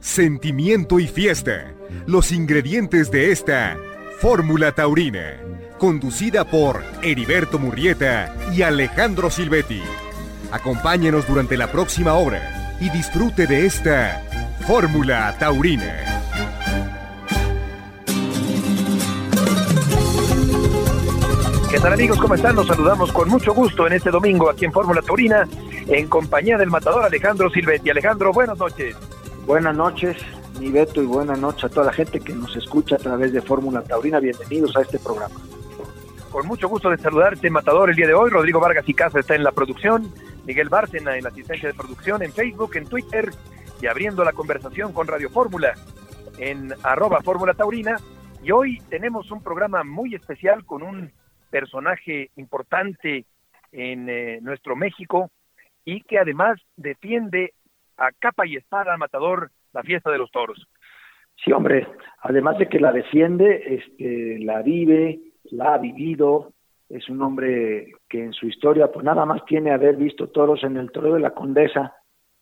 sentimiento y fiesta. Los ingredientes de esta Fórmula Taurina, conducida por Heriberto Murrieta y Alejandro Silvetti. Acompáñenos durante la próxima hora y disfrute de esta Fórmula Taurina. ¿Qué tal amigos? ¿Cómo están? Nos saludamos con mucho gusto en este domingo aquí en Fórmula Taurina en compañía del matador Alejandro Silvetti. Alejandro, buenas noches. Buenas noches, mi Beto, y buenas noches a toda la gente que nos escucha a través de Fórmula Taurina. Bienvenidos a este programa. Con mucho gusto de saludarte, matador, el día de hoy. Rodrigo Vargas y Casa está en la producción, Miguel Bárcena en la asistencia de producción, en Facebook, en Twitter y abriendo la conversación con Radio Fórmula en arroba Fórmula Taurina. Y hoy tenemos un programa muy especial con un personaje importante en eh, nuestro México y que además defiende a capa y espada Matador la fiesta de los toros. Sí, hombre, además de que la defiende, este, la vive, la ha vivido, es un hombre que en su historia pues nada más tiene haber visto toros en el Toro de la Condesa,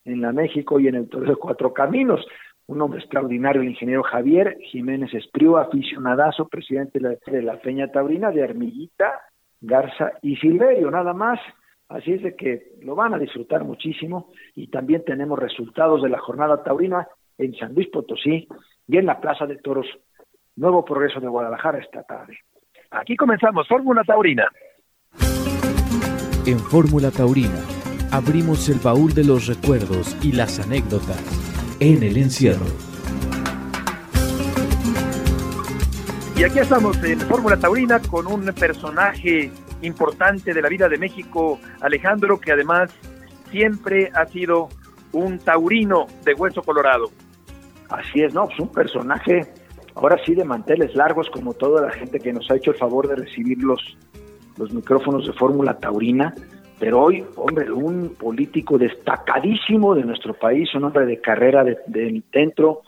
en la México y en el Toro de Cuatro Caminos, un hombre extraordinario, el ingeniero Javier Jiménez Espriu, aficionadazo, presidente de la, Peña Taurina, de Armillita, Garza y Silverio, nada más. Así es de que lo van a disfrutar muchísimo y también tenemos resultados de la jornada taurina en San Luis Potosí y en la Plaza de Toros, Nuevo Progreso de Guadalajara esta tarde. Aquí comenzamos, Fórmula Taurina. En Fórmula Taurina abrimos el baúl de los recuerdos y las anécdotas en el encierro. Y aquí estamos en Fórmula Taurina con un personaje importante de la vida de México, Alejandro, que además siempre ha sido un taurino de hueso colorado. Así es, ¿no? Pues un personaje, ahora sí, de manteles largos, como toda la gente que nos ha hecho el favor de recibir los, los micrófonos de Fórmula Taurina pero hoy, hombre, un político destacadísimo de nuestro país, un hombre de carrera de, dentro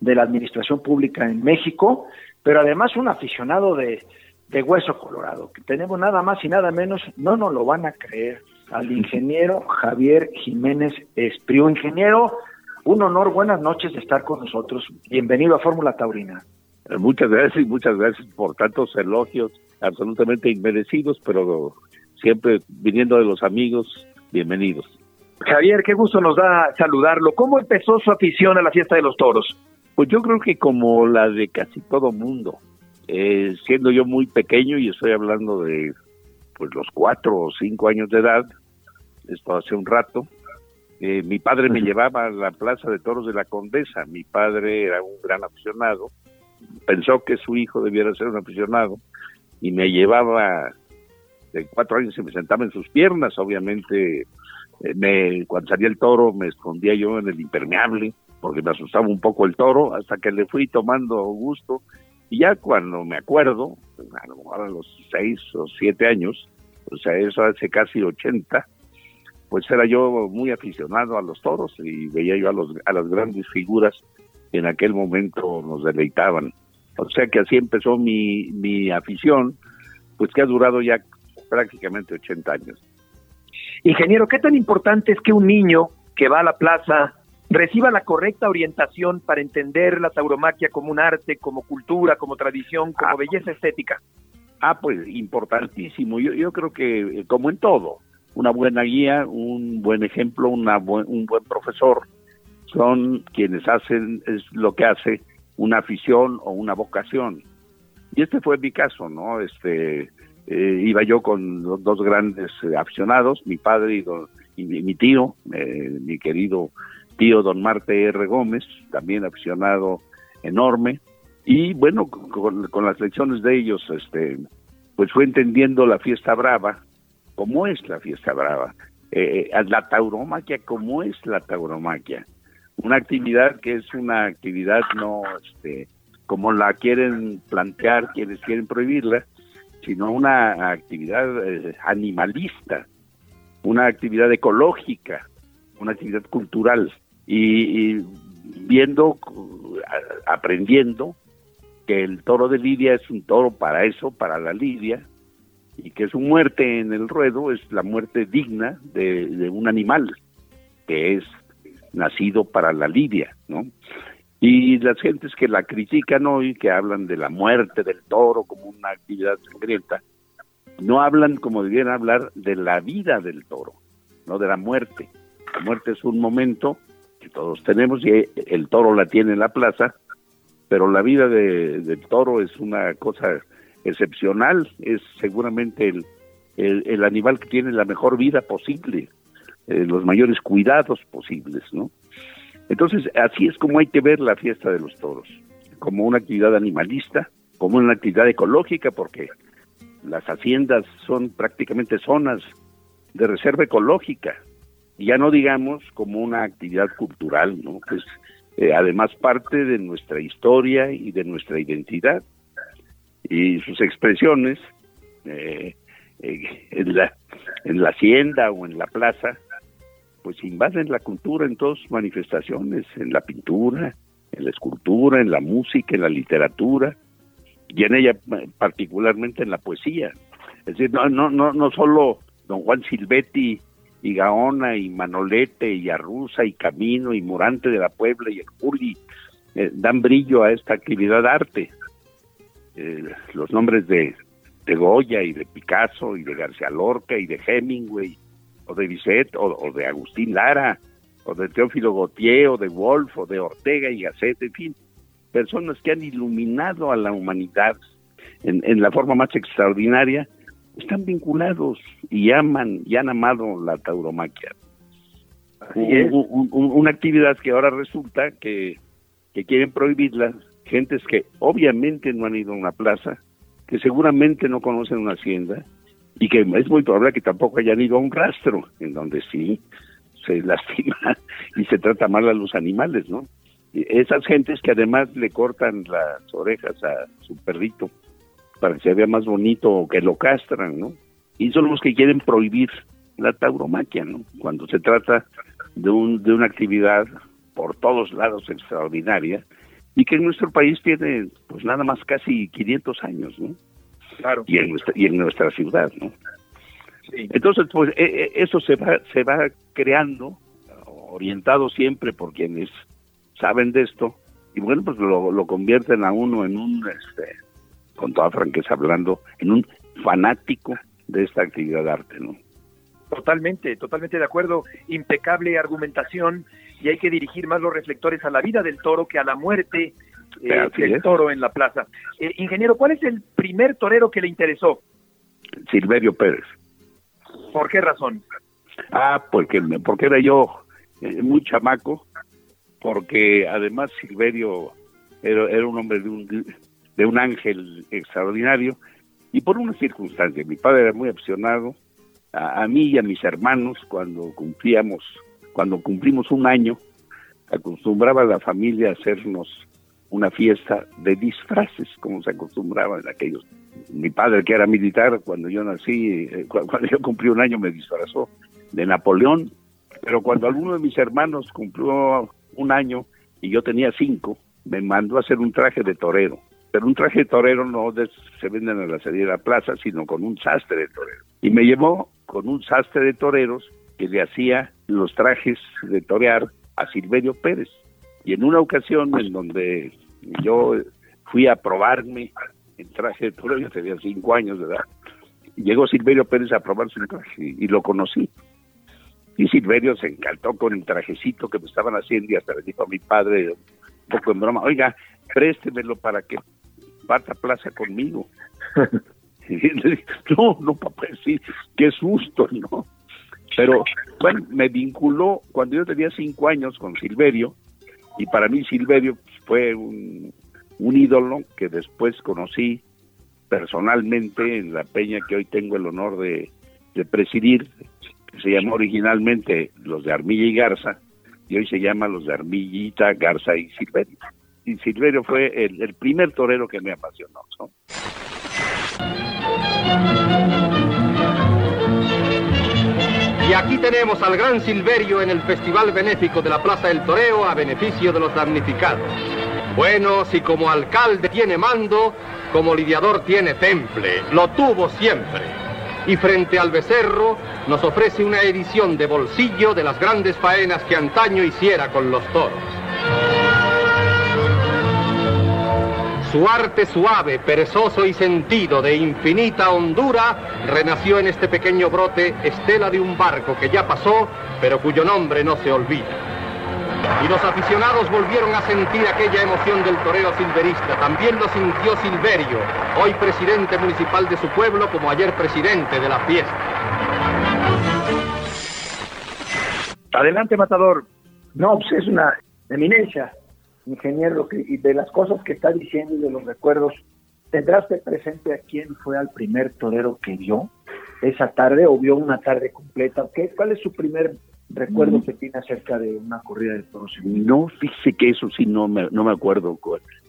de la administración pública en México, pero además un aficionado de, de hueso colorado, que tenemos nada más y nada menos, no nos lo van a creer, al ingeniero Javier Jiménez Espriu. Ingeniero, un honor, buenas noches de estar con nosotros. Bienvenido a Fórmula Taurina. Muchas gracias y muchas gracias por tantos elogios absolutamente inmerecidos, pero siempre viniendo de los amigos, bienvenidos. Javier, qué gusto nos da saludarlo. ¿Cómo empezó su afición a la fiesta de los toros? Pues yo creo que como la de casi todo mundo. Eh, siendo yo muy pequeño y estoy hablando de pues los cuatro o cinco años de edad, esto hace un rato, eh, mi padre me llevaba a la plaza de toros de la Condesa. Mi padre era un gran aficionado, pensó que su hijo debiera ser un aficionado y me llevaba de cuatro años se me sentaba en sus piernas, obviamente eh, me, cuando salía el toro me escondía yo en el impermeable porque me asustaba un poco el toro hasta que le fui tomando gusto y ya cuando me acuerdo, a lo mejor a los seis o siete años, o sea, eso hace casi ochenta, pues era yo muy aficionado a los toros y veía yo a, los, a las grandes figuras que en aquel momento nos deleitaban. O sea que así empezó mi, mi afición, pues que ha durado ya prácticamente 80 años. Ingeniero, ¿qué tan importante es que un niño que va a la plaza reciba la correcta orientación para entender la tauromaquia como un arte, como cultura, como tradición, como ah, belleza estética? Ah, pues importantísimo. Yo, yo creo que, eh, como en todo, una buena guía, un buen ejemplo, una un buen profesor, son quienes hacen es lo que hace una afición o una vocación. Y este fue mi caso, ¿no? Este, eh, iba yo con dos grandes eh, aficionados, mi padre y, mi, tío, eh, mi querido tío don Marte R. Gómez, también aficionado enorme, y bueno, con, las lecciones de ellos, este, pues fue entendiendo la fiesta brava, cómo es la fiesta brava, la tauromaquia, cómo es la tauromaquia, una actividad que es una actividad no, este, como la quieren plantear quienes quieren prohibirla, sino una actividad eh, animalista, una actividad ecológica, una actividad cultural y, viendo, aprendiendo que el toro de Lidia es un toro para eso, para la Lidia, y que su muerte en el ruedo es la muerte digna de, un animal, que es nacido para la lidia, ¿no? Y las gentes que la critican hoy, que hablan de la muerte del toro como una actividad sangrienta, no hablan como debieran hablar de la vida del toro, no de la muerte. La muerte es un momento que todos tenemos y el toro la tiene en la plaza, pero la vida del toro es una cosa excepcional, es seguramente el, el, animal que tiene la mejor vida posible, eh, los mayores cuidados posibles, ¿no? Entonces, así es como hay que ver la fiesta de los toros, como una actividad animalista, como una actividad ecológica, porque las haciendas son prácticamente zonas de reserva ecológica, y ya no digamos como una actividad cultural, ¿no? Pues eh, además parte de nuestra historia y de nuestra identidad, y sus expresiones eh, eh, en, la, en la hacienda o en la plaza, pues invaden la cultura en todas sus manifestaciones, en la pintura, en la escultura, en la música, en la literatura, y en ella particularmente en la poesía. Es decir, no, no, no, no solo don Juan Silvetti y Gaona y Manolete y Arruza y Camino y Morante de la Puebla y el Juli eh, dan brillo a esta actividad de arte. Eh, los nombres de, de Goya y de Picasso y de García Lorca y de Hemingway o de Bizet o, de Agustín Lara o de Teófilo Gautier o de Wolf o de Ortega y Gasset, en fin, personas que han iluminado a la humanidad en, en la forma más extraordinaria, están vinculados y aman y han amado la tauromaquia. una actividad que ahora resulta que, que quieren prohibirla gentes que obviamente no han ido a una plaza, que seguramente no conocen una hacienda, y que es muy probable que tampoco hayan ido a un rastro, en donde sí se lastima y se trata mal a los animales, ¿no? esas gentes que además le cortan las orejas a su perrito para que se vea más bonito o que lo castran, ¿no? Y son los que quieren prohibir la tauromaquia, ¿no? Cuando se trata de, un, de una actividad por todos lados extraordinaria y que en nuestro país tiene pues nada más casi 500 años, ¿no? Claro. Y en nuestra, y en nuestra ciudad, ¿no? Entonces, pues e, e, eso se va, se va creando, orientado siempre por quienes saben de esto, y bueno, pues lo, lo convierten a uno en un, este, con toda franqueza hablando, en un fanático de esta actividad de arte, ¿no? Totalmente, totalmente de acuerdo. Impecable argumentación y hay que dirigir más los reflectores a la vida del toro que a la muerte eh, del toro en la plaza. Eh, ingeniero, ¿cuál es el primer torero que le interesó? Silverio Pérez. ¿Por qué razón? Ah, porque, porque era yo eh, muy chamaco, porque además Silverio era, era un hombre de un, de un ángel extraordinario y por una circunstancia. Mi padre era muy apasionado a, mí y a mis hermanos cuando cumplíamos, cuando cumplimos un año, acostumbraba a la familia a hacernos una fiesta de disfraces, como se acostumbraba en aquellos. Mi padre, que era militar, cuando yo nací, eh, cuando yo cumplí un año, me disfrazó de Napoleón, pero cuando alguno de mis hermanos cumplió un año y yo tenía cinco, me mandó a hacer un traje de torero. Pero un traje de torero no se vende en la salida de la plaza, sino con un sastre de torero. Y me llevó con un sastre de toreros que le hacía los trajes de torear a Silverio Pérez. Y en una ocasión en donde yo fui a probarme el traje de yo tenía cinco años de edad, llegó Silverio Pérez a probarse el traje y, lo conocí. Y Silverio se encantó con el trajecito que me estaban haciendo y hasta le dijo a mi padre, un poco en broma, oiga, préstemelo para que parta plaza conmigo. no, no, papá, sí, qué susto, ¿no? Pero, bueno, me vinculó cuando yo tenía cinco años con Silverio, y para mí Silverio fue un, ídolo que después conocí personalmente en la peña que hoy tengo el honor de, presidir, que se llamó originalmente los de Armilla y Garza, y hoy se llama los de Armillita, Garza y Silverio. Y Silverio fue el, primer torero que me apasionó. Y aquí tenemos al gran Silverio en el Festival Benéfico de la Plaza del Toreo a beneficio de los damnificados. Bueno, si como alcalde tiene mando, como lidiador tiene temple, lo tuvo siempre. y frente al becerro nos ofrece una edición de bolsillo de las grandes faenas que antaño hiciera con los toros. Su arte suave, perezoso y sentido de infinita hondura renació en este pequeño brote estela de un barco que ya pasó, pero cuyo nombre no se olvida. Y los aficionados volvieron a sentir aquella emoción del toreo silverista. También lo sintió Silverio, hoy presidente municipal de su pueblo, como ayer presidente de la fiesta. Adelante, Matador. No, pues es una eminencia, ingeniero, y de las cosas que está diciendo y de los recuerdos, ¿tendrás presente a quién fue al primer torero que vio esa tarde o vio una tarde completa? ¿Qué, ¿Cuál es su primer recuerdo mm. que tiene acerca de una corrida de toros. No, fíjese que eso sí no me, no me acuerdo.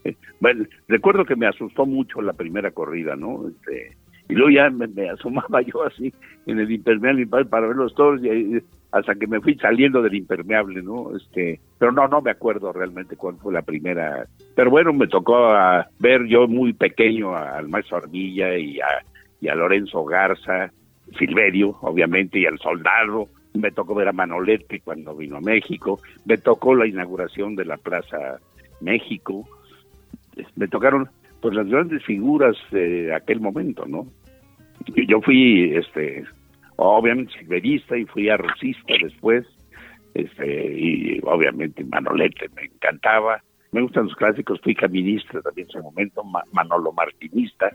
Eh, bueno, recuerdo que me asustó mucho la primera corrida, ¿no? Este, y luego ya me, asomaba yo así en el impermeable para ver los toros y hasta que me fui saliendo del impermeable, ¿no? Este, pero no, no me acuerdo realmente cuál fue la primera. Pero bueno, me tocó a ver yo muy pequeño al maestro Armilla y a, Lorenzo Garza, Silverio, obviamente, y al soldado me tocó ver a Manolete cuando vino a México, me tocó la inauguración de la Plaza México, me tocaron pues las grandes figuras de aquel momento, ¿no? Yo fui, este, obviamente silverista y fui arrocista después, este, y obviamente Manolete me encantaba, me gustan los clásicos, fui caminista también en su momento, Manolo Martinista,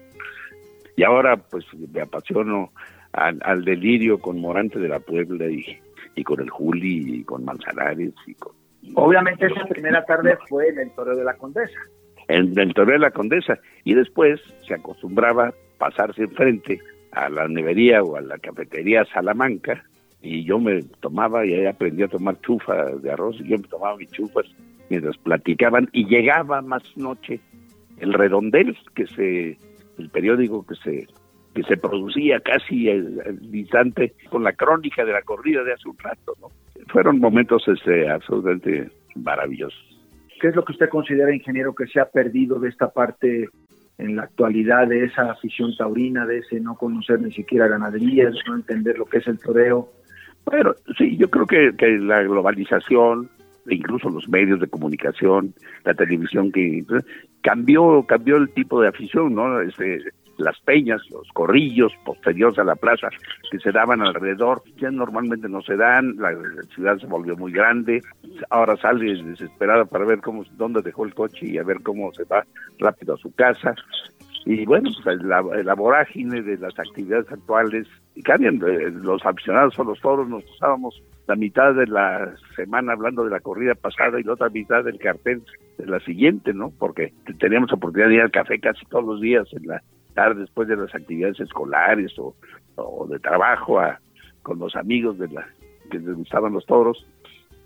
y ahora pues me apasiono al, delirio con Morante de la Puebla y, con el Juli y con Manzanares y con... Obviamente esa primera tarde fue en el Toreo de la Condesa. En el Toreo de la Condesa. Y después se acostumbraba pasarse enfrente a la nevería o a la cafetería Salamanca y yo me tomaba y ahí aprendí a tomar chufa de arroz y yo me tomaba mis chufas mientras platicaban y llegaba más noche el redondel que se el periódico que se que se producía casi al, instante con la crónica de la corrida de hace un rato, ¿no? Fueron momentos este, absolutamente maravillosos. ¿Qué es lo que usted considera, ingeniero, que se ha perdido de esta parte en la actualidad, de esa afición taurina, de ese no conocer ni siquiera ganaderías, no entender lo que es el toreo? Bueno, sí, yo creo que, que la globalización, incluso los medios de comunicación, la televisión que cambió cambió el tipo de afición, ¿no? Este, las peñas, los corrillos posteriores a la plaza que se daban alrededor, ya normalmente no se dan, la, ciudad se volvió muy grande, ahora sale desesperada para ver cómo dónde dejó el coche y a ver cómo se va rápido a su casa. Y bueno, pues la, la vorágine de las actividades actuales cambian, eh, los aficionados a los toros nos usábamos la mitad de la semana hablando de la corrida pasada y la otra mitad del cartel de la siguiente, ¿no? Porque teníamos oportunidad de ir al café casi todos los días en la después de las actividades escolares o, de trabajo a, con los amigos de la que les gustaban los toros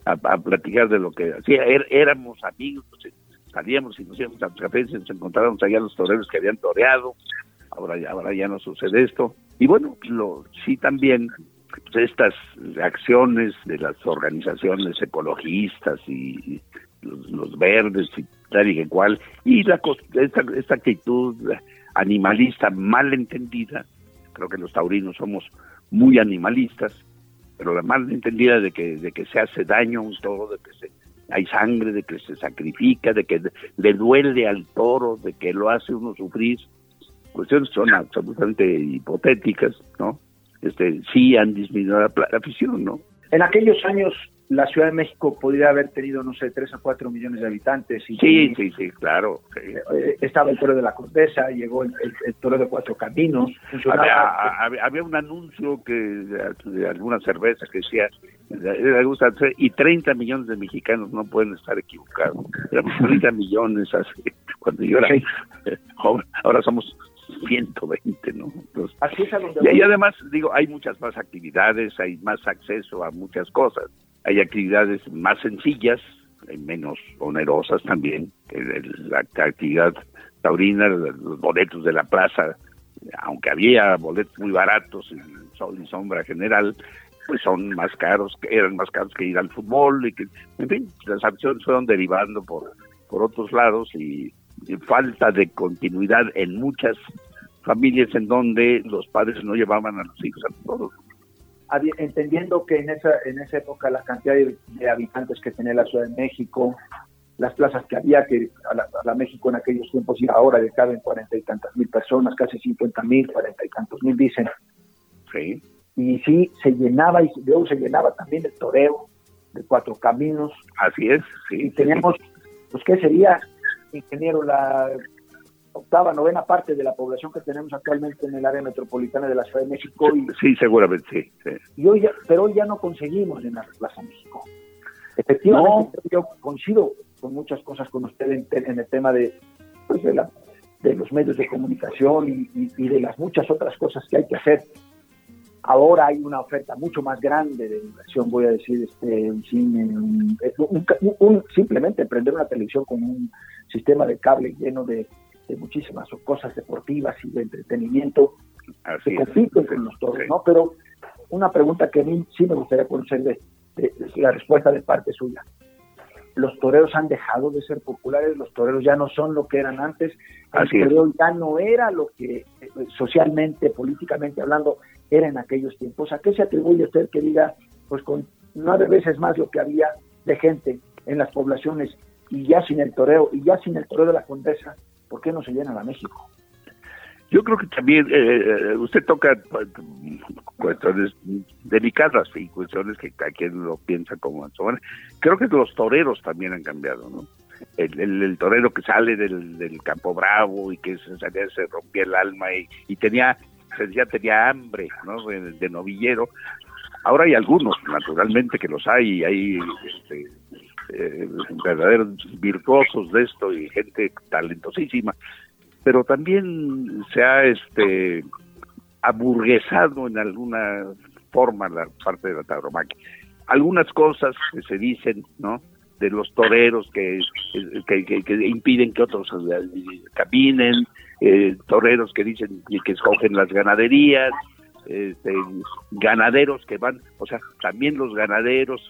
a, platicar de lo que hacía. Er, éramos amigos, salíamos y nos íbamos a los cafés y nos encontrábamos allá los toreros que habían toreado. Ahora ahora ya no sucede esto. Y bueno, lo, sí también pues, estas acciones de las organizaciones ecologistas y, los, verdes y tal y cual, y la, esta, esta actitud animalista mal entendida, creo que los taurinos somos muy animalistas, pero la mal entendida de que, de que se hace daño a un toro, de que se, hay sangre, de que se sacrifica, de que le duele al toro, de que lo hace uno sufrir, cuestiones son absolutamente hipotéticas, ¿no? Este, sí han disminuido la afición, ¿no? En aquellos años la Ciudad de México podría haber tenido, no sé, 3 a 4 millones de habitantes. Y sí, sí, sí, claro. Eh, estaba el Toro de la Condesa, llegó el, Toro de Cuatro Caminos. Había, un anuncio que de, alguna cerveza que decía, y 30 millones de mexicanos no pueden estar equivocados. Éramos 30 millones hace, cuando yo era joven, ahora somos 120, ¿no? Así es a y, y además, digo, hay muchas más actividades, hay más acceso a muchas cosas hay actividades más sencillas, menos onerosas también, la actividad taurina, los boletos de la plaza, aunque había boletos muy baratos en y sombra general, pues son más caros, eran más caros que ir al fútbol, y que, en fin, las acciones fueron derivando por, por otros lados y, falta de continuidad en muchas familias en donde los padres no llevaban a los hijos a todos. Entendiendo que en esa, en esa época la cantidad de, habitantes que tenía la Ciudad de México, las plazas que había, que a la, México en aquellos tiempos y ahora de caben cuarenta y tantas mil personas, casi cincuenta mil, cuarenta y tantos mil dicen. Sí. Y sí, se llenaba y luego se llenaba también el toreo de Cuatro Caminos. Así es, sí. Y teníamos, pues, ¿qué sería, ingeniero, la octava, novena parte de la población que tenemos actualmente en el área metropolitana de la Ciudad de México. Y, sí, seguramente, sí. Y hoy pero hoy ya no conseguimos llenar Plaza México. Efectivamente, yo coincido con muchas cosas con usted en, el tema de, pues, de, la, de los medios de comunicación y, de las muchas otras cosas que hay que hacer. Ahora hay una oferta mucho más grande de inversión, voy a decir, este, un cine, simplemente prender una televisión con un sistema de cable lleno de, de muchísimas cosas deportivas y de entretenimiento Así que con los toros, ¿no? Pero una pregunta que a mí sí me gustaría conocer de, la respuesta de parte suya. Los toreros han dejado de ser populares, los toreros ya no son lo que eran antes, el toreo ya no era lo que eh, socialmente, políticamente hablando, era en aquellos tiempos. ¿A qué se atribuye usted que diga, pues con nueve veces más lo que había de gente en las poblaciones y ya sin el toreo, y ya sin el toreo de la condesa, ¿por qué no se llenan a México? Yo creo que también eh, eh, usted toca pues, cuestiones delicadas y cuestiones que cada quien lo piensa como Creo que los toreros también han cambiado, ¿no? El, torero que sale del, campo bravo y que se salía, se rompía el alma y, tenía, ya tenía hambre, ¿no? De, novillero. Ahora hay algunos, naturalmente, que los hay, y hay este, eh, verdaderos virtuosos de esto y gente talentosísima, pero también se ha este aburguesado en alguna forma la parte de la tauromaquia. Algunas cosas que se dicen, ¿no? De los toreros que, que, impiden que otros caminen, eh, toreros que dicen que escogen las ganaderías, este, ganaderos que van, o sea, también los ganaderos,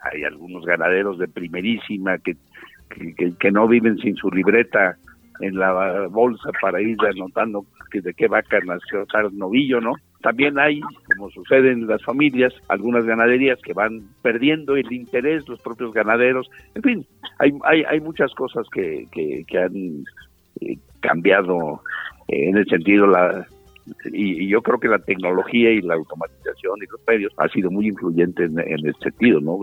hay algunos ganaderos de primerísima que, que, no viven sin su libreta en la bolsa para ir anotando que de qué vaca nació tal novillo, ¿no? También hay, como sucede en las familias, algunas ganaderías que van perdiendo el interés, los propios ganaderos. En fin, hay, hay, hay muchas cosas que, que, han eh, cambiado en el sentido la, y, yo creo que la tecnología y la automatización y los medios ha sido muy influyente en, en ese sentido, ¿no?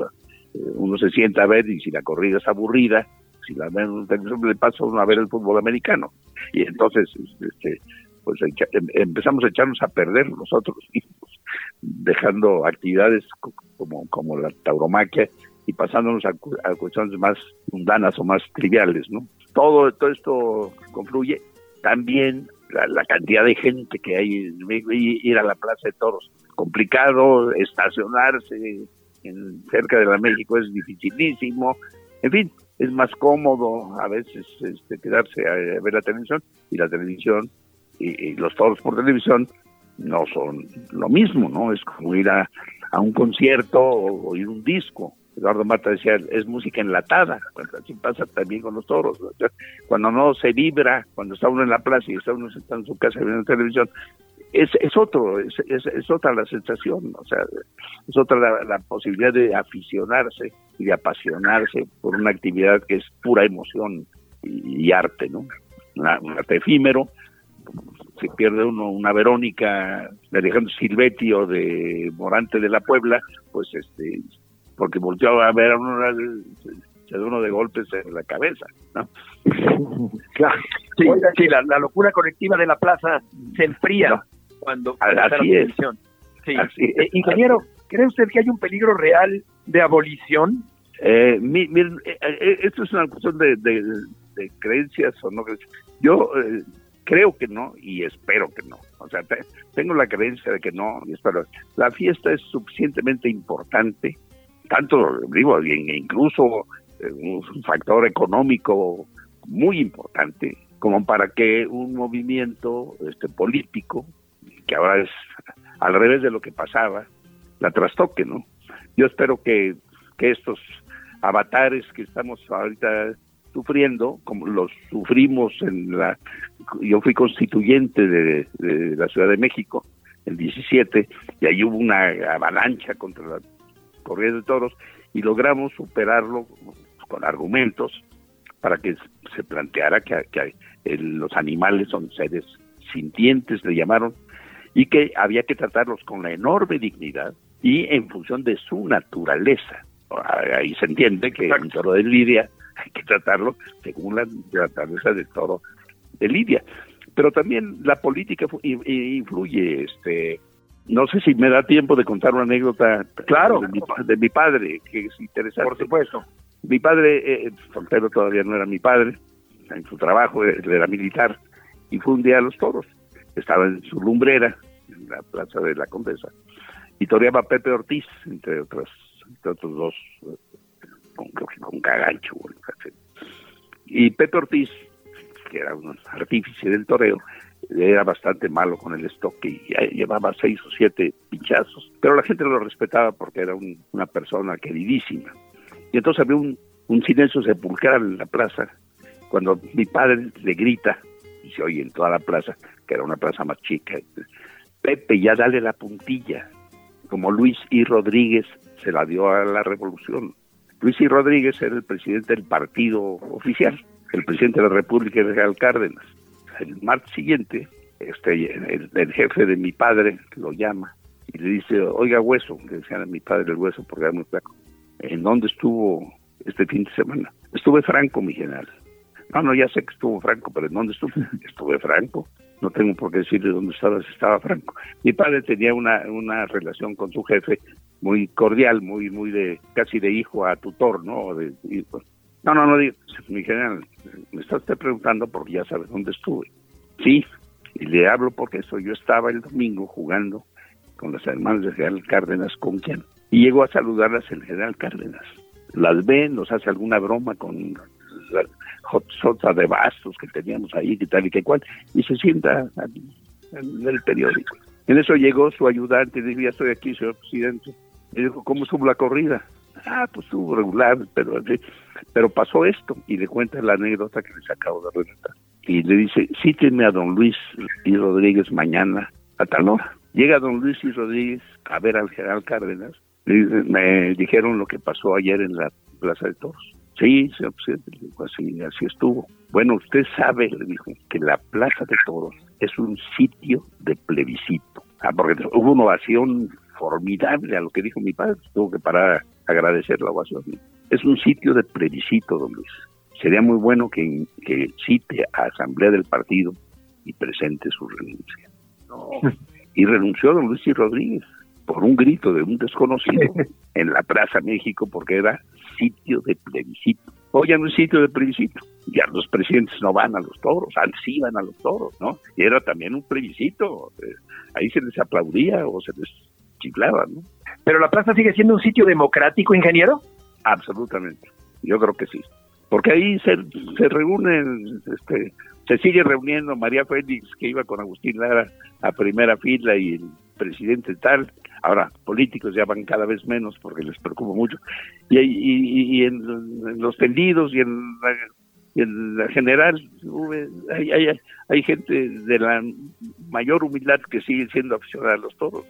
Uno se sienta a ver y si la corrida es aburrida, si la le pasa uno a ver el fútbol americano. Y entonces, este, pues em, empezamos a echarnos a perder nosotros mismos, dejando actividades como, como la tauromaquia y pasándonos a, cuestiones más mundanas o más triviales, ¿no? Todo, todo esto confluye. También la, cantidad de gente que hay, ir a la Plaza de Toros, complicado, estacionarse, cerca de la México es dificilísimo. En fin, es más cómodo a veces este, quedarse a, ver la televisión y la televisión y, los toros por televisión no son lo mismo, ¿no? Es como ir a, un concierto o oír un disco. Eduardo Mata decía, es música enlatada, así pasa también con los toros. Cuando no se vibra, cuando está uno en la plaza y está uno sentado en su casa viendo televisión, es, es otro, es, es, otra la sensación, o sea, es otra la, posibilidad de aficionarse y de apasionarse por una actividad que es pura emoción y, arte, ¿no? un arte efímero, se pierde uno una Verónica de Alejandro Silvetti o de Morante de la Puebla, pues este, porque volteó a ver a uno, se da uno de golpes en la cabeza, ¿no? Claro. Sí, la, la, locura colectiva de la plaza se enfría cuando así es. Eh, ingeniero, ¿cree usted que hay un peligro real de abolición? Eh, miren, eh, esto es una cuestión de, de, creencias o no creencias. Yo creo que no y espero que no. O sea, tengo la creencia de que no y espero. La fiesta es suficientemente importante, tanto, digo, incluso un factor económico muy importante como para que un movimiento este político que ahora es al revés de lo que pasaba, la trastoque, ¿no? Yo espero que, que estos avatares que estamos ahorita sufriendo, como los sufrimos en la... Yo fui constituyente de, la Ciudad de México el 17 y ahí hubo una avalancha contra la corrida de toros y logramos superarlo con argumentos para que se planteara que, los animales son seres sintientes, le llamaron, y que había que tratarlos con la enorme dignidad y en función de su naturaleza. Ahí se entiende que un toro de Lidia hay que tratarlo según la naturaleza del toro de Lidia. Pero también la política influye, este, no sé si me da tiempo de contar una anécdota claro. de, mi, padre, que es interesante. Por supuesto. Mi padre, eh, soltero todavía no era mi padre, en su trabajo era militar, y fue un día a los toros. Estaba en su lumbrera, en la plaza de la Condesa, y toreaba Pepe Ortiz, entre otros, entre otros dos, con, con Cagancho. Y Pepe Ortiz, que era un artífice del toreo, era bastante malo con el estoque y llevaba seis o siete pinchazos, pero la gente lo respetaba porque era una persona queridísima. Y entonces había un, un silencio sepulcral en la plaza cuando mi padre le grita, y se oye en toda la plaza, que era una plaza más chica, Pepe, ya dale la puntilla, como Luis I. Rodríguez se la dio a la revolución. Luis I. Rodríguez era el presidente del partido oficial, el presidente de la República de Real Cárdenas. El martes siguiente, este, el, jefe de mi padre lo llama y le dice, oiga, hueso, que decían a mi padre el hueso porque era muy flaco, ¿en dónde estuvo este fin de semana? Estuve franco, mi general. No, no, ya sé que estuvo franco, pero ¿en dónde estuve? Estuve franco no tengo por qué decirle dónde estaba estaba franco. Mi padre tenía una, una relación con su jefe muy cordial, muy muy de casi de hijo a tutor, ¿no? De, no, no, no, mi general, me está usted preguntando porque ya sabe dónde estuve. Sí, y le hablo porque eso, yo estaba el domingo jugando con las hermanas de General Cárdenas, ¿con quién? Y llego a saludarlas el General Cárdenas. Las ve, nos hace alguna broma con sota de bastos que teníamos ahí, que tal y que cual, y se sienta en el periódico. En eso llegó su ayudante y dijo, ya estoy aquí, señor presidente. Y dijo, ¿cómo estuvo la corrida? Ah, pues estuvo regular, pero, pero pasó esto. Y le cuenta la anécdota que les acabo de relatar. Y le dice, cíteme a don Luis y Rodríguez mañana a tal hora. Llega don Luis y Rodríguez a ver al general Cárdenas. Me dijeron lo que pasó ayer en la Plaza de Toros. Sí, presidente, así, así estuvo. Bueno, usted sabe, le dijo, que la Plaza de Toros es un sitio de plebiscito. Ah, porque hubo una ovación formidable a lo que dijo mi padre, tuvo que parar a agradecer la ovación. Es un sitio de plebiscito, don Luis. Sería muy bueno que, que cite a Asamblea del Partido y presente su renuncia. Y renunció don Luis y Rodríguez por un grito de un desconocido en la Plaza México porque era sitio de plebiscito. Hoy no es sitio de plebiscito. Ya los presidentes no van a los toros, antes iban a los toros, ¿no? Y era también un plebiscito. Eh, ahí se les aplaudía o se les chiflaba, ¿no? ¿Pero la plaza sigue siendo un sitio democrático, ingeniero? Absolutamente. Yo creo que sí. Porque ahí se, se reúnen, este, se sigue reuniendo María Félix, que iba con Agustín Lara a primera fila, y el presidente tal, Ahora, políticos ya van cada vez menos porque les preocupa mucho. Y, y, y en, los tendidos y en la, general hay, hay, hay, gente de la mayor humildad que sigue siendo aficionada a los toros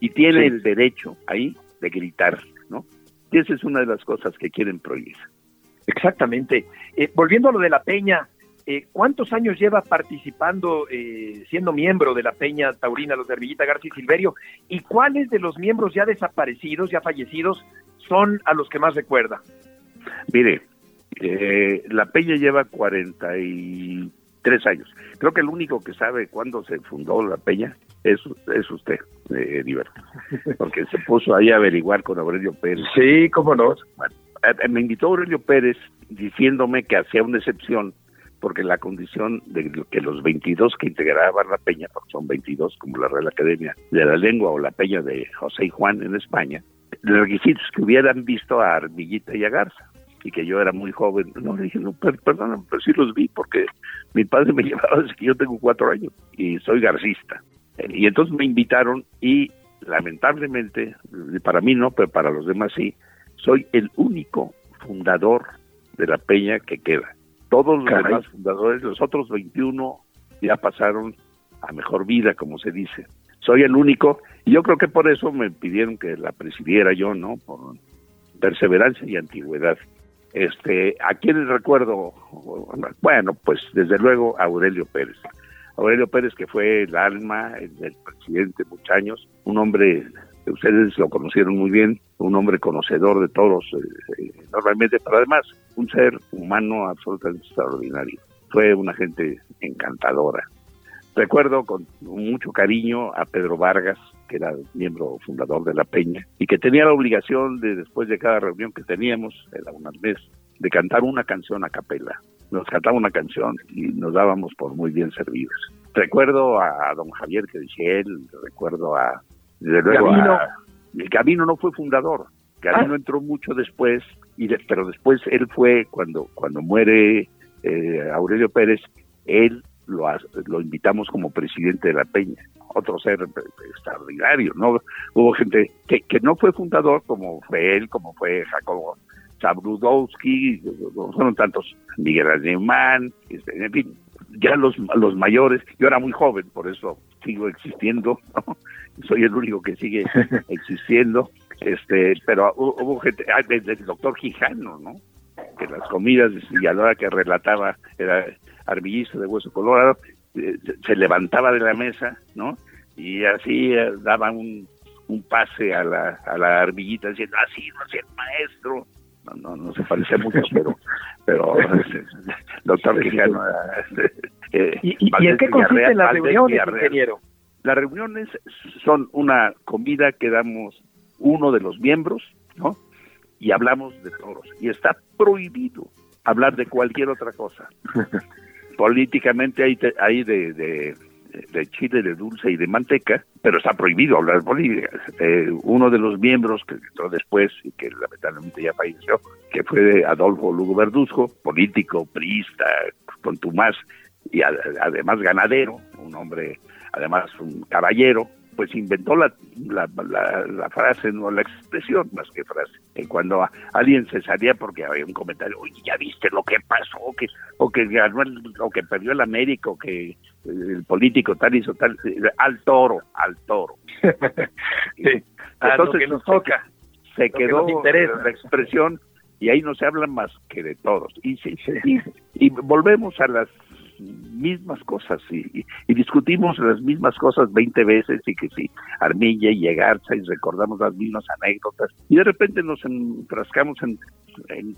y tiene el derecho ahí de gritar, ¿no? Y esa es una de las cosas que quieren prohibir. Exactamente. Eh, volviendo a lo de la peña, eh, ¿Cuántos años lleva participando, eh, siendo miembro de la Peña Taurina Los de García y Silverio? ¿Y cuáles de los miembros ya desaparecidos, ya fallecidos, son a los que más recuerda? Mire, eh, la Peña lleva 43 años. Creo que el único que sabe cuándo se fundó la Peña es, es usted, eh, porque se puso ahí a averiguar con Aurelio Pérez. Sí, cómo no. me invitó Aurelio Pérez diciéndome que hacía una excepción porque la condición de que los 22 que integraban la peña, porque son 22 como la Real Academia de la Lengua o la peña de José y Juan en España, el requisito es que hubieran visto a Armillita y a Garza y que yo era muy joven. No, le dije, no, perdón, pero sí los vi porque mi padre me llevaba desde que yo tengo cuatro años y soy garcista. Y entonces me invitaron y lamentablemente, para mí no, pero para los demás sí, soy el único fundador de la peña que queda Todos los demás fundadores, los otros 21 ya pasaron a mejor vida, como se dice. Soy el único, y yo creo que por eso me pidieron que la presidiera yo, ¿no? Por perseverancia y antigüedad. Este, ¿a quién recuerdo? Bueno, pues desde luego a Aurelio Pérez. Aurelio Pérez, que fue el alma del presidente muchos años, un hombre, ustedes lo conocieron muy bien, un hombre conocedor de todos, eh, eh, normalmente, pero además un ser humano absolutamente extraordinario. Fue una gente encantadora. Recuerdo con mucho cariño a Pedro Vargas, que era miembro fundador de la Peña, y que tenía la obligación de, después de cada reunión que teníamos, era una vez, de cantar una canción a capela. Nos cantaba una canción y nos dábamos por muy bien servidos. Recuerdo a, don Javier él, recuerdo a, desde luego, el Camino no fue fundador, Camino ah. entró mucho después, y pero después él fue, cuando, cuando muere eh, Aurelio Pérez, él lo, lo invitamos como presidente de la Peña, otro ser extraordinario, ¿no? Hubo gente que, que no fue fundador, como fue él, como fue Jacobo Zabrudowski, fueron tantos, Miguel Alemán, este, en fin, ya los, los mayores, yo era muy joven, por eso sigo existiendo, soy el único que sigue existiendo, este, pero hubo gente, ah, desde el doctor Quijano, ¿no? Que las comidas y a la hora que relataba era arbillista de hueso colorado, eh, se levantaba de la mesa, ¿no? Y así eh, daba un, un pase a la, a la arbillita diciendo, así no es el maestro. No, no, no se parecía mucho, pero, pero doctor Quijano. Eh, ¿Y, y, en qué consisten las reuniones, ingeniero? Las reuniones son una comida que damos uno de los miembros, ¿no? Y hablamos de toros. Y está prohibido hablar de cualquier otra cosa. Políticamente hay, hay de, de, de, chile, de dulce y de manteca, pero está prohibido hablar de política. Eh, uno de los miembros que entró después y que lamentablemente ya falleció, que fue Adolfo Lugo Verduzco, político, priista, contumaz y además ganadero, un hombre además un caballero, pues inventó la, la, la, frase, no la expresión más que frase. Que cuando alguien se salía porque había un comentario, oye, ya viste lo que pasó, o que, o que ganó o que perdió el América, o que el político tal hizo tal, al toro, al toro. Entonces, que nos toca. Se, quedó la expresión y ahí no se habla más que de todos. Y, sí, y volvemos a las mismas cosas y, discutimos las mismas cosas 20 veces y que si Armilla y Egarza y recordamos las mismas anécdotas y de repente nos enfrascamos en,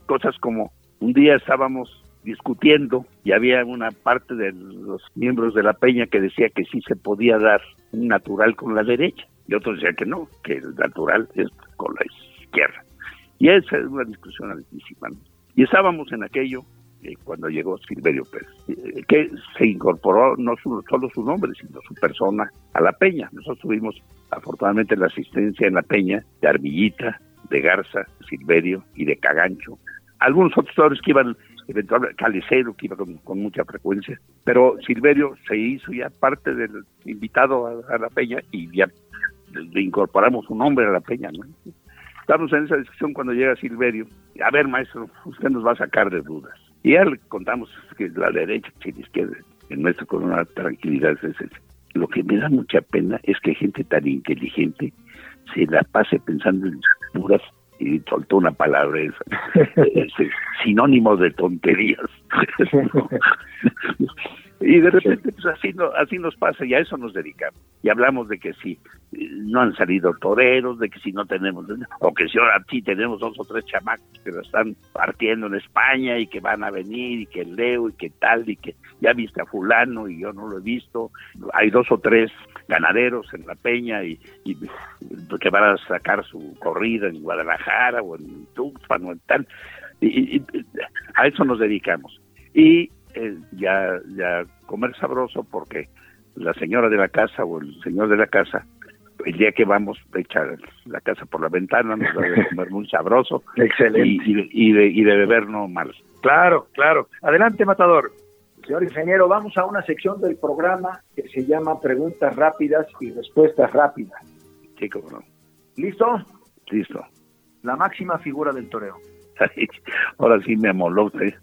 cosas como un día estábamos discutiendo y había una parte de los miembros de la peña que decía que sí se podía dar un natural con la derecha y otros decían que no, que el natural es con la izquierda. Y esa es una discusión altísima. Y estábamos en aquello cuando llegó Silverio Pérez, eh, que se incorporó no solo su nombre, sino su persona a la peña. Nosotros tuvimos afortunadamente la asistencia en la peña de Armillita, de Garza, Silverio y de Cagancho. Algunos otros jugadores que iban, eventualmente, Calicero, que iba con, mucha frecuencia, pero Silverio se hizo ya parte del invitado a, la peña y ya le incorporamos un nombre a la peña, ¿no? Estamos en esa discusión cuando llega Silverio. A ver, maestro, usted nos va a sacar de dudas. Y ya le contamos que la derecha y la izquierda, en nuestro con una tranquilidad. Es, lo que me da mucha pena es que gente tan inteligente se la pase pensando en puras y soltó una palabra esa, sinónimo de tonterías. Y de repente, pues así, no, así nos pasa y a eso nos dedicamos. Y hablamos de que si no han salido toreros, de que si no tenemos, o que si ahora sí tenemos dos o tres chamacos que lo están partiendo en España y que van a venir y que leo y que tal y que ya viste a fulano y yo no lo he visto. Hay dos o tres ganaderos en la peña y, que van a sacar su corrida en Guadalajara o en Tuxpan o en tal. y a eso nos dedicamos. Y eh, ya, ya comer sabroso porque la señora de la casa o el señor de la casa, el día que vamos a echar la casa por la ventana, nos va a comer muy sabroso. Excelente. Y, de, y de beber no mal. Claro, claro. Adelante, Matador. Señor ingeniero, vamos a una sección del programa que se llama Preguntas rápidas y respuestas rápidas. Sí, cómo no. ¿Listo? Listo. La máxima figura del toreo. Ahora sí me amoló, ¿eh?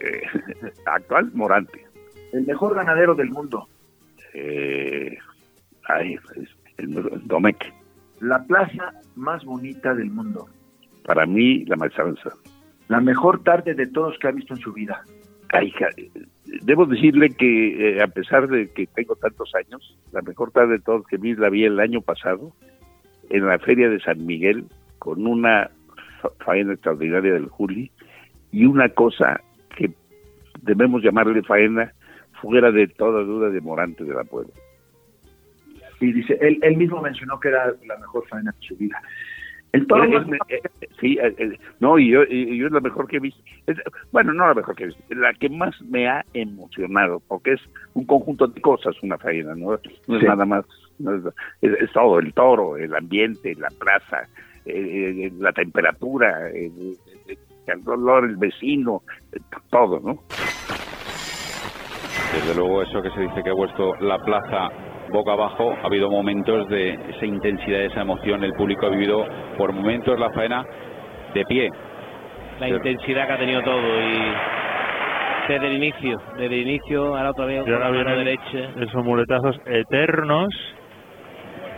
Eh, actual, Morante. El mejor ganadero del mundo. Eh, ahí, el, Domecq. La plaza más bonita del mundo. Para mí, la maestranza. La mejor tarde de todos que ha visto en su vida. Ay, debo decirle que eh, a pesar de que tengo tantos años, la mejor tarde de todos que vi la vi el año pasado en la feria de San Miguel con una faena extraordinaria del Juli y una cosa debemos llamarle faena fuera de toda duda de Morante de la Puebla. Y dice, él, él mismo mencionó que era la mejor faena de su vida. El toro eh, sí, eh, eh, no, y yo, yo es la mejor que he visto. bueno, no la mejor que he visto, la que más me ha emocionado, porque es un conjunto de cosas, una faena, ¿no? No es nada más, es, todo, el toro, el ambiente, la plaza, la temperatura, el, el dolor, el vecino, todo, ¿no? Desde luego eso que se dice que ha puesto la plaza boca abajo. Ha habido momentos de esa intensidad, de esa emoción. El público ha vivido por momentos la faena de pie. La intensidad que ha tenido todo y desde el inicio, desde el inicio, ahora todavía y ahora vienen derecha. esos muletazos eternos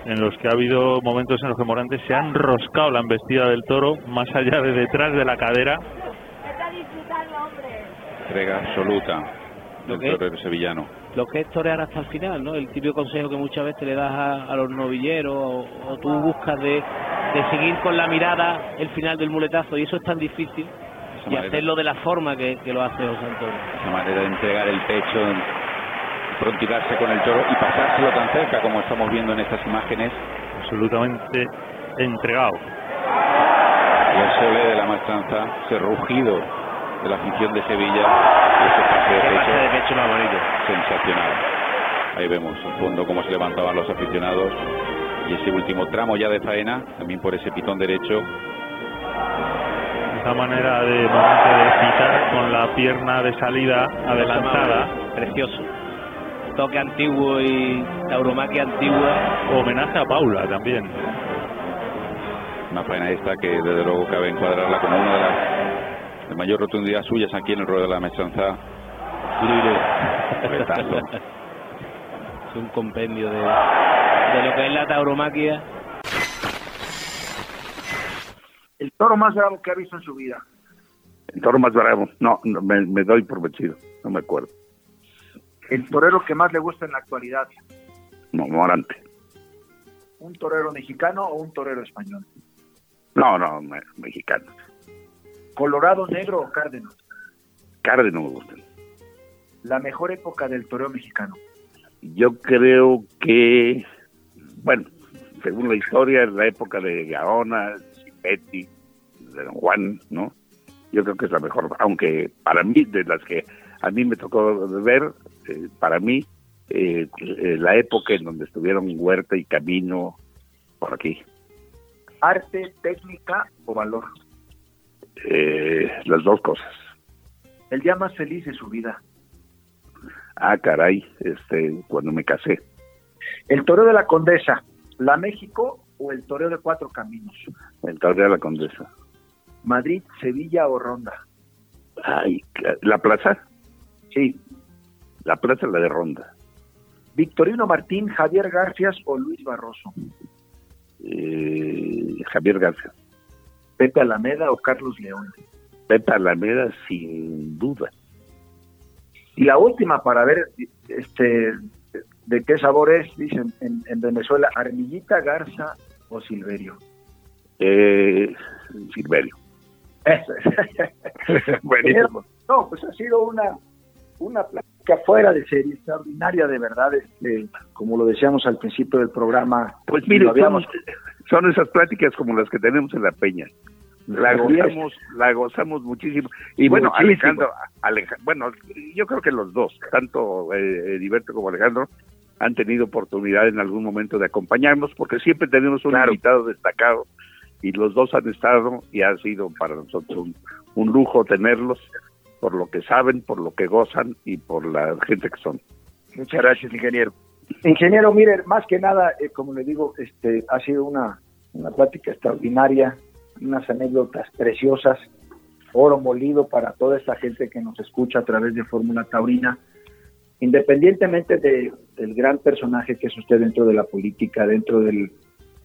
en los que ha habido momentos en los que Morante se ha enroscado la embestida del toro más allá de detrás de la cadera. Entrega absoluta del torero sevillano lo que es torear hasta el final, ¿no? El típico consejo que muchas veces le das a, los novilleros o, tú buscas de, seguir con la mirada el final del muletazo y eso es tan difícil y hacerlo de la forma que, lo hace José Antonio. Esa manera de entregar el pecho, prontigarse con el toro y pasárselo tan cerca como estamos viendo en estas imágenes. Absolutamente entregado. Y el sole de la maestranza, ese rugido de la afición de Sevilla. Ese pase de pecho, de pecho más bonito. Sensacional. Ahí vemos en fondo cómo se levantaban los aficionados. Y ese último tramo ya de faena, también por ese pitón derecho. Esa manera de, de pitar con la pierna de salida adelantada. Precioso. Toque antiguo y tauromaquia antigua. Homenaje a Paula también. Una faena esta que desde luego cabe encuadrarla como una de las de mayor rotundidad suyas aquí en el ruedo de la mestranza. es un compendio de, de lo que es la tauromaquia. El toro más bravo que ha visto en su vida. El toro más bravo, no, me, doy por vencido, no me acuerdo. El torero que más le gusta en la actualidad. No, Morante. ¿Un torero mexicano o un torero español? No, no, mexicano. ¿Colorado, negro o Cárdenas? Cárdenas me gustan. La mejor época del toreo mexicano. Yo creo que, bueno, según la historia, es la época de Gaona, Cipetti, de Don Juan, ¿no? Yo creo que es la mejor, aunque para mí, de las que a mí me tocó ver, eh, para mí, eh, eh, la época en donde estuvieron Huerta y Camino por aquí. ¿Arte, técnica o valor? Eh, las dos cosas. El día más feliz de su vida. Ah, caray, este, cuando me casé. El toreo de la Condesa, ¿la México o el toreo de Cuatro Caminos? El toreo de la Condesa. Madrid, Sevilla o Ronda. Ay, ¿la plaza? Sí. La plaza la de Ronda. Victorino Martín, Javier García o Luis Barroso. Eh, Javier García. Pepe Alameda o Carlos León. Pepe Alameda sin duda. Y la última para ver este de qué sabor es, dicen en, Venezuela, Armillita, Garza o Silverio. Eh, Silverio. Eso es. Buenísimo. No, pues ha sido una, una plática fuera de serie, extraordinaria de verdad, este, como lo decíamos al principio del programa. Pues mire, habíamos... son esas pláticas como las que tenemos en la Peña. La gozamos, la gozamos muchísimo. Y bueno, Alejandro, bueno, yo creo que los dos, tanto eh, Heriberto como Alejandro, han tenido oportunidad en algún momento de acompañarnos, porque siempre tenemos un invitado destacado y los dos han estado y ha sido para nosotros un, lujo tenerlos por lo que saben, por lo que gozan y por la gente que son. Muchas gracias, ingeniero. Ingeniero, mire, más que nada, eh, como le digo, este ha sido una, una plática extraordinaria, unas anécdotas preciosas oro molido para toda esa gente que nos escucha a través de Fórmula Taurina. Independientemente de, del gran personaje que es usted dentro de la política, dentro del,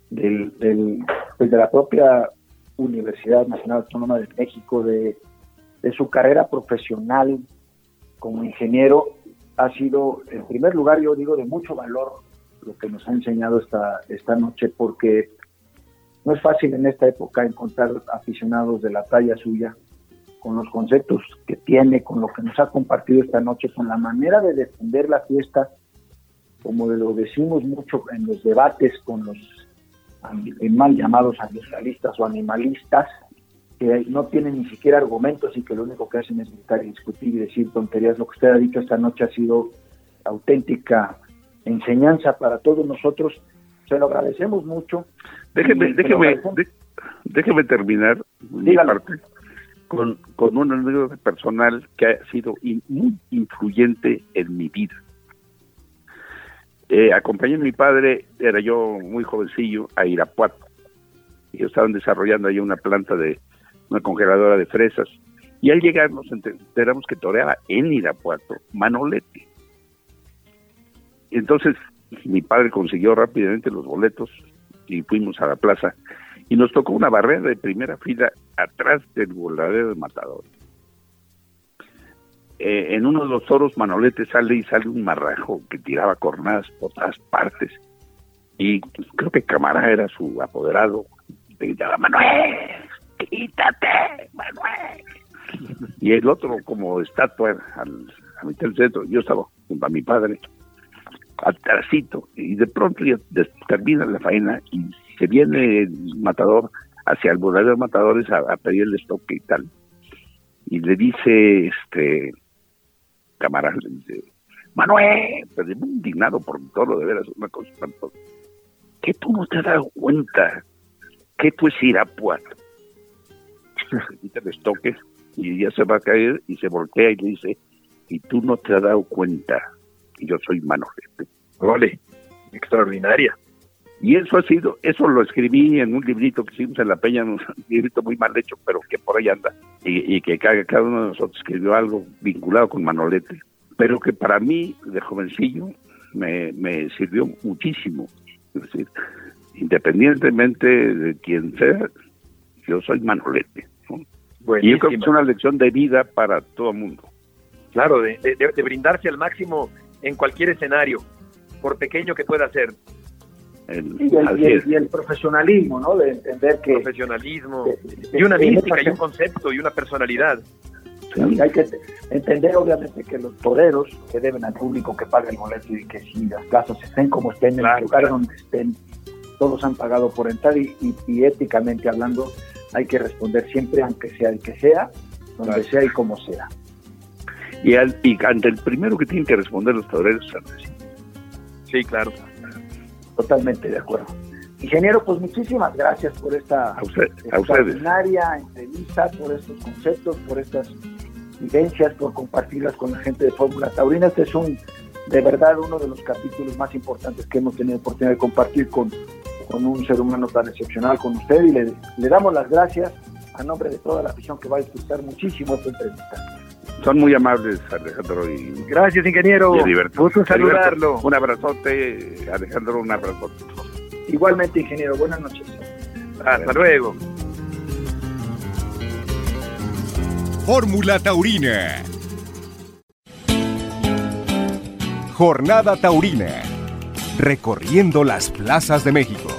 del, pues de la propia Universidad Nacional Autónoma de México, de, de su carrera profesional como ingeniero, ha sido, en primer lugar, yo digo, de mucho valor lo que nos ha enseñado esta, esta noche, porque no es fácil en esta época encontrar aficionados de la talla suya, con los conceptos que tiene, con lo que nos ha compartido esta noche, con la manera de defender la fiesta, como lo decimos mucho en los debates con los mal llamados ambientalistas o animalistas, que no tienen ni siquiera argumentos y que lo único que hacen es gritar y discutir y decir tonterías. Lo que usted ha dicho esta noche ha sido auténtica enseñanza para todos nosotros. Se lo agradecemos mucho. Déjeme, déjeme, déjeme terminar mi parte con, con un anécdota personal que ha sido muy influyente en mi vida. Eh, acompañé a mi padre, era yo muy jovencillo, a Irapuato. Y estaban desarrollando ahí una planta de una congeladora de fresas. Y al llegar nos enteramos que toreaba en Irapuato Manolete. Entonces mi padre consiguió rápidamente los boletos y fuimos a la plaza y nos tocó una barrera de primera fila atrás del voladero de Matador. Eh, en uno de los toros Manolete sale y sale un marrajo que tiraba cornadas por todas partes y creo que Camará era su apoderado y gritaba Manuel quítate Manuel. Y el otro como estatua al, centro yo estaba junto a mi padre atrásito y de pronto termina la faena y se viene el matador hacia el voladero de matadores a, a pedirle estoque y tal. Y le dice este camarada le dice Manuel pero muy indignado por todo de veras una cosa que tú no te has dado cuenta que tú es Irapuato quita el estoque y ya se va a caer y se voltea y le dice y tú no te has dado cuenta y yo soy Manolete. Vale, extraordinaria. Y eso ha sido, eso lo escribí en un librito que hicimos en La Peña, un librito muy mal hecho, pero que por ahí anda, y, que cada, cada, uno de nosotros escribió algo vinculado con Manolete, pero que para mí, de jovencillo, me, me sirvió muchísimo. Es decir, independientemente de quien sea, yo soy Manolete. Y yo creo que es una lección de vida para todo el mundo. Claro, de, de brindarse al máximo en cualquier escenario, por pequeño que pueda ser. y, el, profesionalismo, ¿no? De entender que... Profesionalismo, y una mística, y un concepto, y una personalidad. hay que entender obviamente que los toreros que deben al público que paga el boleto y que si las plazas estén como estén, en el lugar donde estén, todos han pagado por entrar y, éticamente hablando hay que responder siempre, aunque sea el que sea, donde sea y como sea. Y, al, y ante el primero que tienen que responder los toreros es Sí, claro. Totalmente de acuerdo. Ingeniero, pues muchísimas gracias por esta extraordinaria entrevista, por estos conceptos, por estas vivencias, por compartirlas con la gente de Fórmula Taurina. Este es un, de verdad, uno de los capítulos más importantes que hemos tenido oportunidad de compartir con, con un ser humano tan excepcional con usted y le, le damos las gracias a nombre de toda la afición que va a disfrutar muchísimo esta entrevista. Son muy amables, Alejandro. Y, Gracias, ingeniero. Gusto saludarlo. un abrazote, Alejandro, un abrazote. Igualmente, ingeniero. Buenas noches. Hasta luego. Fórmula Taurina. Jornada Taurina. Recorriendo las plazas de México.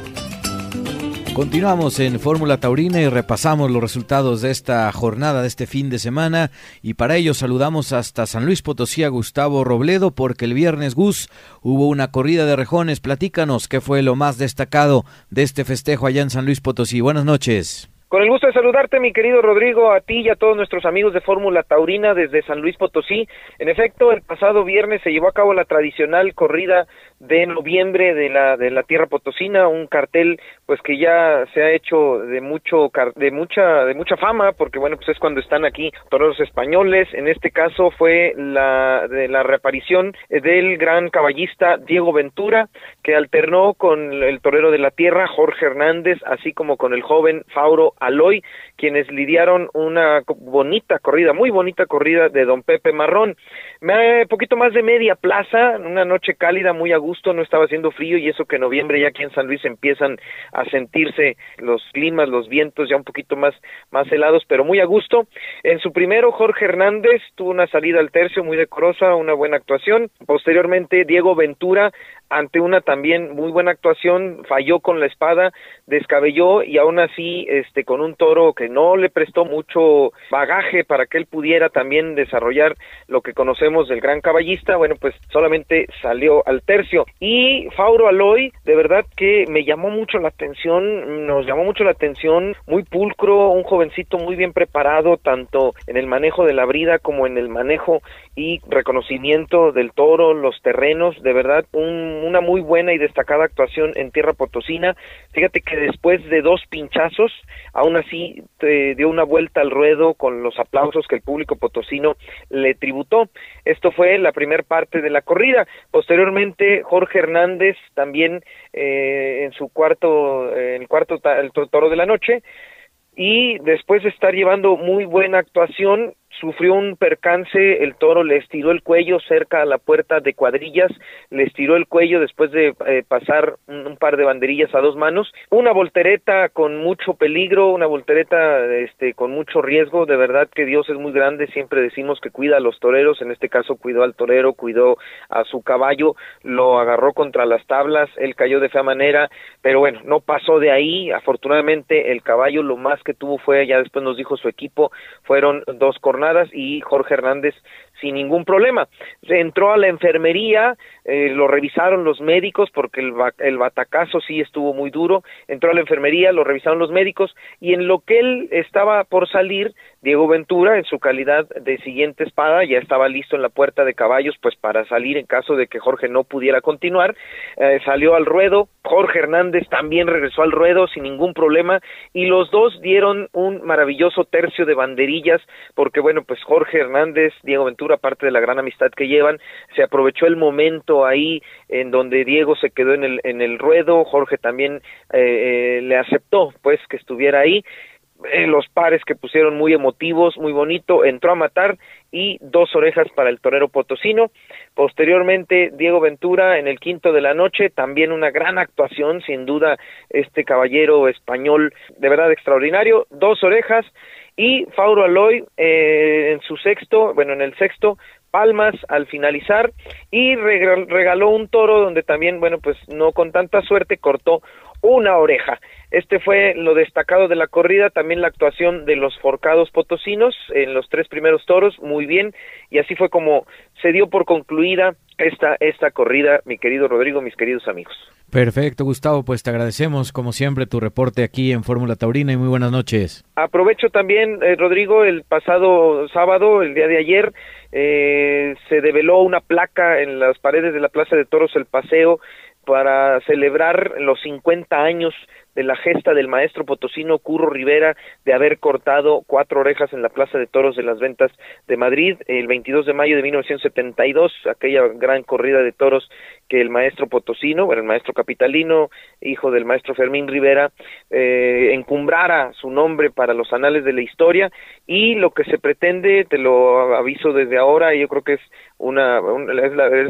Continuamos en Fórmula Taurina y repasamos los resultados de esta jornada, de este fin de semana. Y para ello saludamos hasta San Luis Potosí a Gustavo Robledo, porque el viernes Gus hubo una corrida de rejones. Platícanos qué fue lo más destacado de este festejo allá en San Luis Potosí. Buenas noches. Con el gusto de saludarte, mi querido Rodrigo, a ti y a todos nuestros amigos de Fórmula Taurina desde San Luis Potosí. En efecto, el pasado viernes se llevó a cabo la tradicional corrida de noviembre de la de la tierra potosina un cartel pues que ya se ha hecho de mucho de mucha de mucha fama porque bueno pues es cuando están aquí toreros españoles. En este caso fue la de la reaparición del gran caballista Diego Ventura que alternó con el torero de la tierra Jorge Hernández así como con el joven Fauro Aloy quienes lidiaron una bonita corrida muy bonita corrida de Don Pepe Marrón me poquito más de media plaza una noche cálida muy a gusto, no estaba haciendo frío y eso que en noviembre ya aquí en San Luis empiezan a sentirse los climas, los vientos ya un poquito más, más helados, pero muy a gusto. En su primero, Jorge Hernández tuvo una salida al tercio muy decorosa, una buena actuación. Posteriormente, Diego Ventura ante una también muy buena actuación, falló con la espada, descabelló y aún así este con un toro que no le prestó mucho bagaje para que él pudiera también desarrollar lo que conocemos del gran caballista, bueno, pues solamente salió al tercio. Y Fauro Aloy, de verdad que me llamó mucho la atención, nos llamó mucho la atención, muy pulcro, un jovencito muy bien preparado tanto en el manejo de la brida como en el manejo y reconocimiento del toro, los terrenos, de verdad un una muy buena y destacada actuación en tierra potosina. Fíjate que después de dos pinchazos, aún así dio una vuelta al ruedo con los aplausos que el público potosino le tributó. Esto fue la primera parte de la corrida. Posteriormente, Jorge Hernández también eh, en su cuarto, el cuarto el toro de la noche, y después de estar llevando muy buena actuación, sufrió un percance, el toro le estiró el cuello cerca a la puerta de cuadrillas, le estiró el cuello después de eh, pasar un, par de banderillas a dos manos, una voltereta con mucho peligro, una voltereta este con mucho riesgo, de verdad que Dios es muy grande, siempre decimos que cuida a los toreros, en este caso cuidó al torero, cuidó a su caballo, lo agarró contra las tablas, él cayó de fea manera, pero bueno, no pasó de ahí, afortunadamente el caballo lo más que tuvo fue, ya después nos dijo su equipo, fueron dos cornadas y Jorge Hernández sin ningún problema. Entró a la enfermería, eh, lo revisaron los médicos porque el, el batacazo sí estuvo muy duro, entró a la enfermería, lo revisaron los médicos y en lo que él estaba por salir, Diego Ventura, en su calidad de siguiente espada, ya estaba listo en la puerta de caballos pues para salir en caso de que Jorge no pudiera continuar, eh, salió al ruedo, Jorge Hernández también regresó al ruedo sin ningún problema y los dos dieron un maravilloso tercio de banderillas porque bueno pues Jorge Hernández, Diego Ventura, parte de la gran amistad que llevan, se aprovechó el momento ahí en donde Diego se quedó en el, en el ruedo, Jorge también eh, eh le aceptó pues que estuviera ahí. Eh, los pares que pusieron muy emotivos, muy bonito, entró a matar y dos orejas para el torero potosino. Posteriormente, Diego Ventura en el quinto de la noche, también una gran actuación, sin duda, este caballero español de verdad extraordinario, dos orejas y Fauro Aloy eh, en su sexto, bueno, en el sexto, palmas al finalizar y regaló un toro donde también, bueno, pues no con tanta suerte cortó una oreja. Este fue lo destacado de la corrida, también la actuación de los forcados potosinos en los tres primeros toros, muy bien, y así fue como se dio por concluida esta, esta corrida, mi querido Rodrigo, mis queridos amigos. Perfecto, Gustavo, pues te agradecemos como siempre tu reporte aquí en Fórmula Taurina y muy buenas noches. Aprovecho también, eh, Rodrigo, el pasado sábado, el día de ayer, eh, se develó una placa en las paredes de la Plaza de Toros El Paseo para celebrar los 50 años de la gesta del maestro potosino Curro Rivera de haber cortado cuatro orejas en la Plaza de Toros de las Ventas de Madrid el 22 de mayo de 1972, aquella gran corrida de toros que el maestro potosino, bueno, el maestro capitalino, hijo del maestro Fermín Rivera, eh, encumbrara su nombre para los anales de la historia y lo que se pretende, te lo aviso desde ahora, yo creo que es una,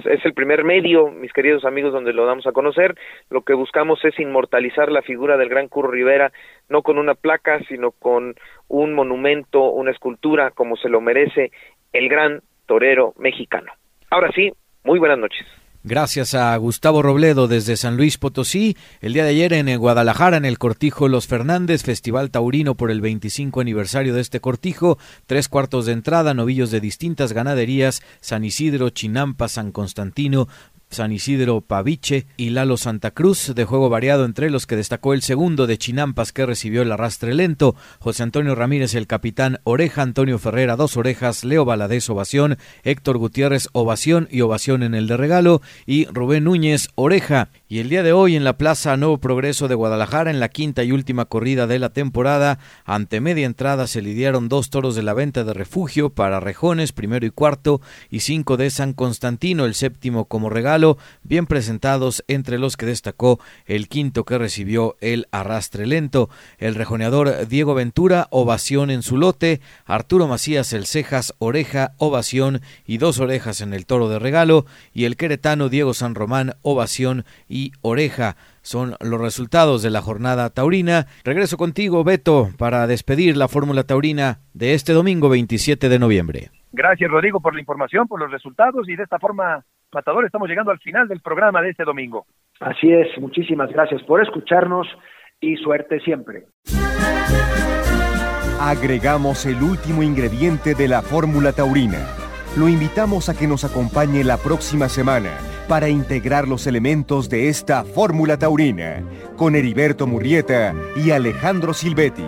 es, el primer medio, mis queridos amigos, donde lo damos a conocer. Lo que buscamos es inmortalizar la figura del gran Curro Rivera, no con una placa, sino con un monumento, una escultura, como se lo merece el gran torero mexicano. Ahora sí, muy buenas noches. Gracias a Gustavo Robledo desde San Luis Potosí. El día de ayer en Guadalajara, en el Cortijo Los Fernández, Festival Taurino por el 25 aniversario de este cortijo. Tres cuartos de entrada, novillos de distintas ganaderías, San Isidro, Chinampa, San Constantino, San Isidro Paviche y Lalo Santa Cruz, de juego variado entre los que destacó el segundo de Chinampas que recibió el arrastre lento, José Antonio Ramírez el capitán Oreja, Antonio Ferrera dos orejas, Leo Valadez ovación, Héctor Gutiérrez ovación y ovación en el de regalo. Y Rubén Núñez oreja. Y el día de hoy en la Plaza Nuevo Progreso de Guadalajara, en la quinta y última corrida de la temporada, ante media entrada se lidiaron dos toros de la venta de refugio para rejones, primero y cuarto, y cinco de San Constantino, el séptimo como regalo, bien presentados entre los que destacó el quinto que recibió el arrastre lento, el rejoneador Diego Ventura, ovación en su lote, Arturo Macías el cejas, oreja, ovación y dos orejas en el toro de regalo, y el queretano Diego San Román, ovación y Oreja. Son los resultados de la jornada taurina. Regreso contigo, Beto, para despedir la Fórmula Taurina de este domingo 27 de noviembre. Gracias, Rodrigo, por la información, por los resultados y de esta forma, Matador, estamos llegando al final del programa de este domingo. Así es, muchísimas gracias por escucharnos y suerte siempre. Agregamos el último ingrediente de la Fórmula Taurina. Lo invitamos a que nos acompañe la próxima semana para integrar los elementos de esta fórmula taurina con Heriberto Murrieta y Alejandro Silvetti.